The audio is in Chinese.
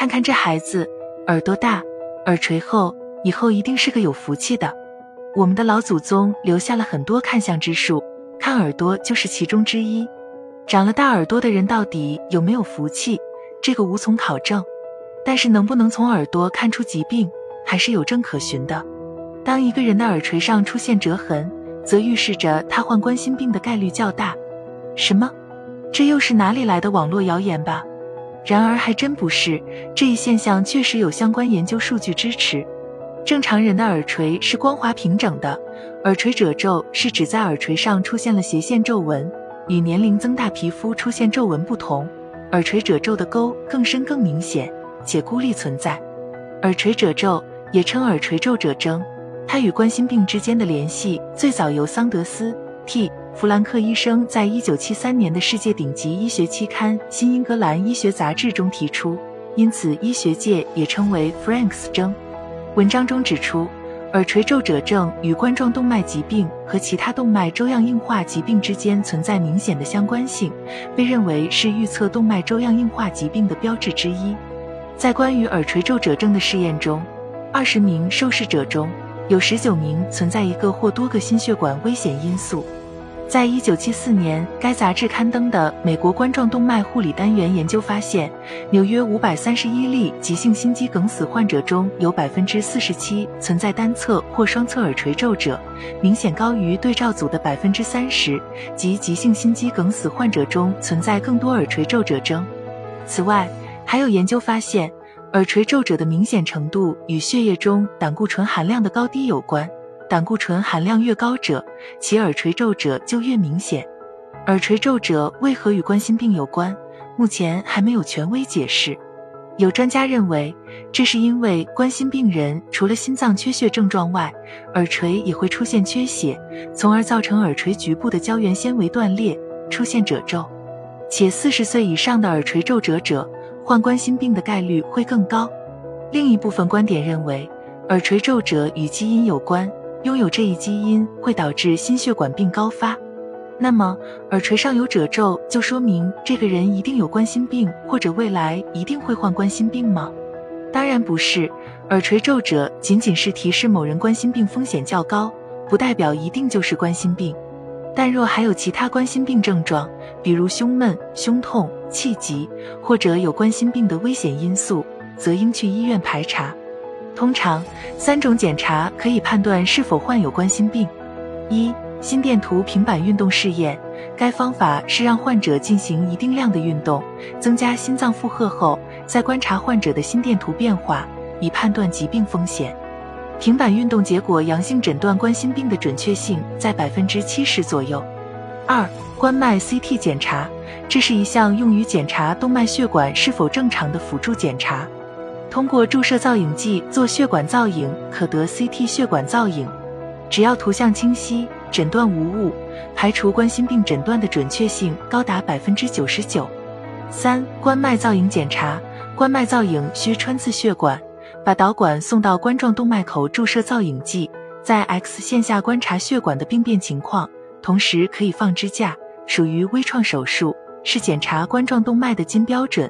看看这孩子，耳朵大，耳垂厚，以后一定是个有福气的。我们的老祖宗留下了很多看相之术，看耳朵就是其中之一。长了大耳朵的人到底有没有福气，这个无从考证。但是能不能从耳朵看出疾病，还是有证可循的。当一个人的耳垂上出现折痕，则预示着他患冠心病的概率较大。什么？这又是哪里来的网络谣言吧？然而还真不是，这一现象确实有相关研究数据支持。正常人的耳垂是光滑平整的，耳垂褶皱是指在耳垂上出现了斜线皱纹，与年龄增大皮肤出现皱纹不同，耳垂褶皱的沟更深更明显。且孤立存在，耳垂褶皱也称耳垂皱褶征，它与冠心病之间的联系最早由桑德斯 T 弗兰克医生在一九七三年的世界顶级医学期刊《新英格兰医学杂志》中提出，因此医学界也称为 Franks 征。文章中指出，耳垂皱褶症与冠状动脉疾病和其他动脉粥样硬化疾病之间存在明显的相关性，被认为是预测动脉粥样硬化疾病的标志之一。在关于耳垂皱褶症的试验中，二十名受试者中有十九名存在一个或多个心血管危险因素。在一九七四年，该杂志刊登的《美国冠状动脉护理单元》研究发现，纽约五百三十一例急性心肌梗死患者中有百分之四十七存在单侧或双侧耳垂皱褶，明显高于对照组的百分之三十，即急性心肌梗死患者中存在更多耳垂皱褶征。此外，还有研究发现，耳垂皱褶的明显程度与血液中胆固醇含量的高低有关。胆固醇含量越高者，其耳垂皱褶就越明显。耳垂皱褶为何与冠心病有关？目前还没有权威解释。有专家认为，这是因为冠心病人除了心脏缺血症状外，耳垂也会出现缺血，从而造成耳垂局部的胶原纤维断裂，出现褶皱。且四十岁以上的耳垂皱褶者。患冠心病的概率会更高。另一部分观点认为，耳垂皱褶与基因有关，拥有这一基因会导致心血管病高发。那么，耳垂上有褶皱，就说明这个人一定有冠心病，或者未来一定会患冠心病吗？当然不是。耳垂皱褶仅仅是提示某人冠心病风险较高，不代表一定就是冠心病。但若还有其他冠心病症状，比如胸闷、胸痛、气急，或者有冠心病的危险因素，则应去医院排查。通常，三种检查可以判断是否患有冠心病：一、心电图平板运动试验，该方法是让患者进行一定量的运动，增加心脏负荷后，再观察患者的心电图变化，以判断疾病风险。平板运动结果阳性，诊断冠心病的准确性在百分之七十左右。二、冠脉 CT 检查，这是一项用于检查动脉血管是否正常的辅助检查。通过注射造影剂做血管造影，可得 CT 血管造影。只要图像清晰，诊断无误，排除冠心病诊断的准确性高达百分之九十九。三、冠脉造影检查，冠脉造影需穿刺血管。把导管送到冠状动脉口注射造影剂，在 X 线下观察血管的病变情况，同时可以放支架，属于微创手术，是检查冠状动脉的金标准。